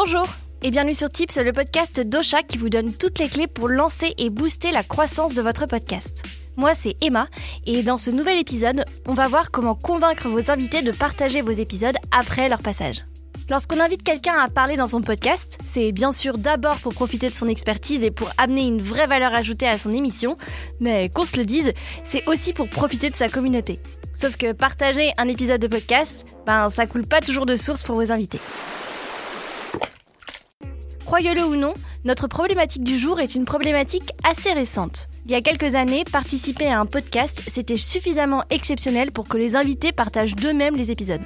Bonjour et bienvenue sur Tips, le podcast d'Ocha qui vous donne toutes les clés pour lancer et booster la croissance de votre podcast. Moi, c'est Emma et dans ce nouvel épisode, on va voir comment convaincre vos invités de partager vos épisodes après leur passage. Lorsqu'on invite quelqu'un à parler dans son podcast, c'est bien sûr d'abord pour profiter de son expertise et pour amener une vraie valeur ajoutée à son émission, mais qu'on se le dise, c'est aussi pour profiter de sa communauté. Sauf que partager un épisode de podcast, ben ça coule pas toujours de source pour vos invités. Croyez-le ou non, notre problématique du jour est une problématique assez récente. Il y a quelques années, participer à un podcast, c'était suffisamment exceptionnel pour que les invités partagent d'eux-mêmes les épisodes.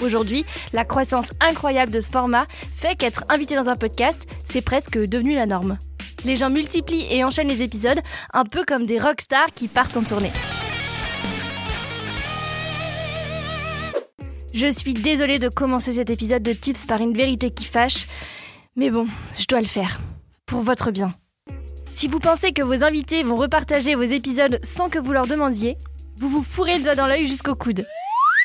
Aujourd'hui, la croissance incroyable de ce format fait qu'être invité dans un podcast, c'est presque devenu la norme. Les gens multiplient et enchaînent les épisodes, un peu comme des rockstars qui partent en tournée. Je suis désolée de commencer cet épisode de Tips par une vérité qui fâche, mais bon, je dois le faire. Pour votre bien. Si vous pensez que vos invités vont repartager vos épisodes sans que vous leur demandiez, vous vous fourrez le doigt dans l'œil jusqu'au coude.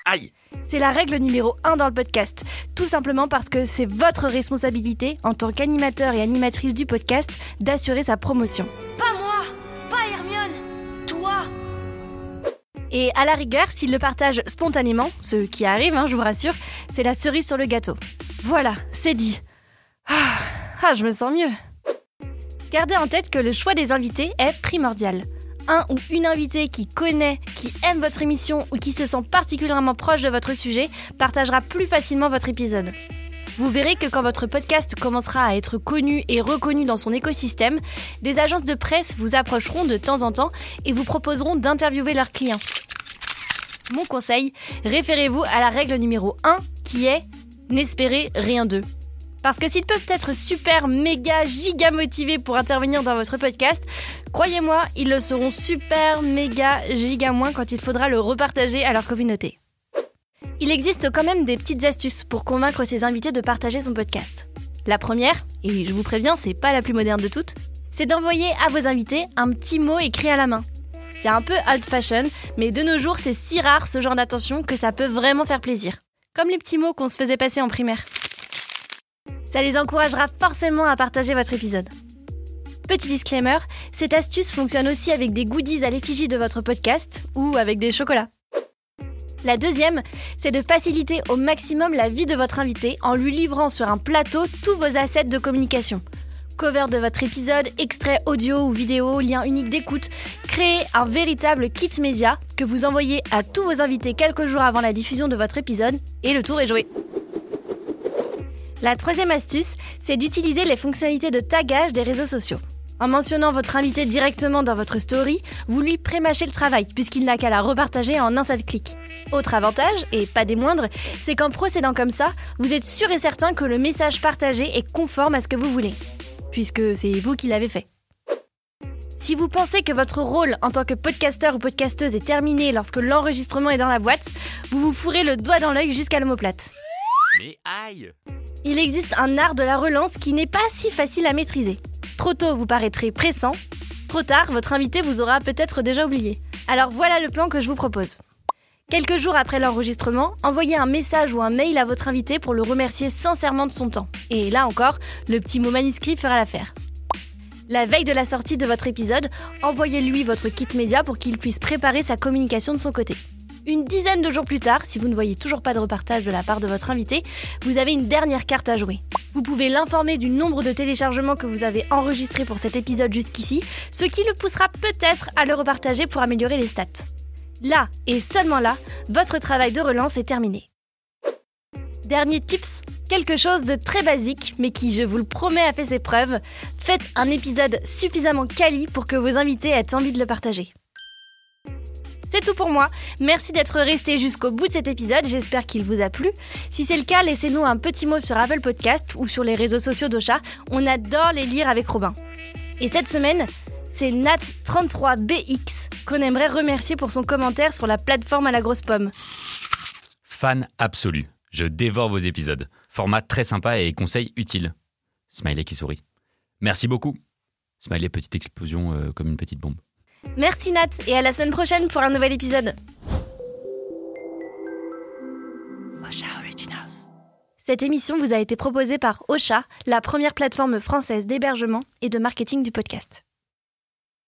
Aïe C'est la règle numéro 1 dans le podcast. Tout simplement parce que c'est votre responsabilité, en tant qu'animateur et animatrice du podcast, d'assurer sa promotion. Pas moi Pas Hermione Toi Et à la rigueur, s'il le partage spontanément, ce qui arrive, hein, je vous rassure, c'est la cerise sur le gâteau. Voilà, c'est dit. Ah, ah, je me sens mieux. Gardez en tête que le choix des invités est primordial. Un ou une invitée qui connaît, qui aime votre émission ou qui se sent particulièrement proche de votre sujet partagera plus facilement votre épisode. Vous verrez que quand votre podcast commencera à être connu et reconnu dans son écosystème, des agences de presse vous approcheront de temps en temps et vous proposeront d'interviewer leurs clients. Mon conseil, référez-vous à la règle numéro 1 qui est n'espérez rien d'eux. Parce que s'ils peuvent être super, méga, giga motivés pour intervenir dans votre podcast, croyez-moi, ils le seront super, méga, giga moins quand il faudra le repartager à leur communauté. Il existe quand même des petites astuces pour convaincre ses invités de partager son podcast. La première, et je vous préviens, c'est pas la plus moderne de toutes, c'est d'envoyer à vos invités un petit mot écrit à la main. C'est un peu old fashion, mais de nos jours, c'est si rare ce genre d'attention que ça peut vraiment faire plaisir. Comme les petits mots qu'on se faisait passer en primaire. Ça les encouragera forcément à partager votre épisode. Petit disclaimer, cette astuce fonctionne aussi avec des goodies à l'effigie de votre podcast ou avec des chocolats. La deuxième, c'est de faciliter au maximum la vie de votre invité en lui livrant sur un plateau tous vos assets de communication. Cover de votre épisode, extrait audio ou vidéo, lien unique d'écoute, créez un véritable kit média que vous envoyez à tous vos invités quelques jours avant la diffusion de votre épisode et le tour est joué. La troisième astuce, c'est d'utiliser les fonctionnalités de tagage des réseaux sociaux. En mentionnant votre invité directement dans votre story, vous lui prémâchez le travail puisqu'il n'a qu'à la repartager en un seul clic. Autre avantage, et pas des moindres, c'est qu'en procédant comme ça, vous êtes sûr et certain que le message partagé est conforme à ce que vous voulez, puisque c'est vous qui l'avez fait. Si vous pensez que votre rôle en tant que podcasteur ou podcasteuse est terminé lorsque l'enregistrement est dans la boîte, vous vous fourrez le doigt dans l'œil jusqu'à l'omoplate. Mais aïe Il existe un art de la relance qui n'est pas si facile à maîtriser. Trop tôt, vous paraîtrez pressant. Trop tard, votre invité vous aura peut-être déjà oublié. Alors voilà le plan que je vous propose. Quelques jours après l'enregistrement, envoyez un message ou un mail à votre invité pour le remercier sincèrement de son temps. Et là encore, le petit mot manuscrit fera l'affaire. La veille de la sortie de votre épisode, envoyez-lui votre kit média pour qu'il puisse préparer sa communication de son côté. Une dizaine de jours plus tard, si vous ne voyez toujours pas de repartage de la part de votre invité, vous avez une dernière carte à jouer. Vous pouvez l'informer du nombre de téléchargements que vous avez enregistrés pour cet épisode jusqu'ici, ce qui le poussera peut-être à le repartager pour améliorer les stats. Là, et seulement là, votre travail de relance est terminé. Dernier tips, quelque chose de très basique, mais qui, je vous le promets, a fait ses preuves. Faites un épisode suffisamment quali pour que vos invités aient envie de le partager. C'est tout pour moi. Merci d'être resté jusqu'au bout de cet épisode. J'espère qu'il vous a plu. Si c'est le cas, laissez-nous un petit mot sur Apple Podcast ou sur les réseaux sociaux d'Ocha. On adore les lire avec Robin. Et cette semaine, c'est Nat33BX qu'on aimerait remercier pour son commentaire sur la plateforme à la grosse pomme. Fan absolu. Je dévore vos épisodes. Format très sympa et conseils utiles. Smiley qui sourit. Merci beaucoup. Smiley, petite explosion euh, comme une petite bombe. Merci Nat et à la semaine prochaine pour un nouvel épisode. Ocha Originals. Cette émission vous a été proposée par Ocha, la première plateforme française d'hébergement et de marketing du podcast.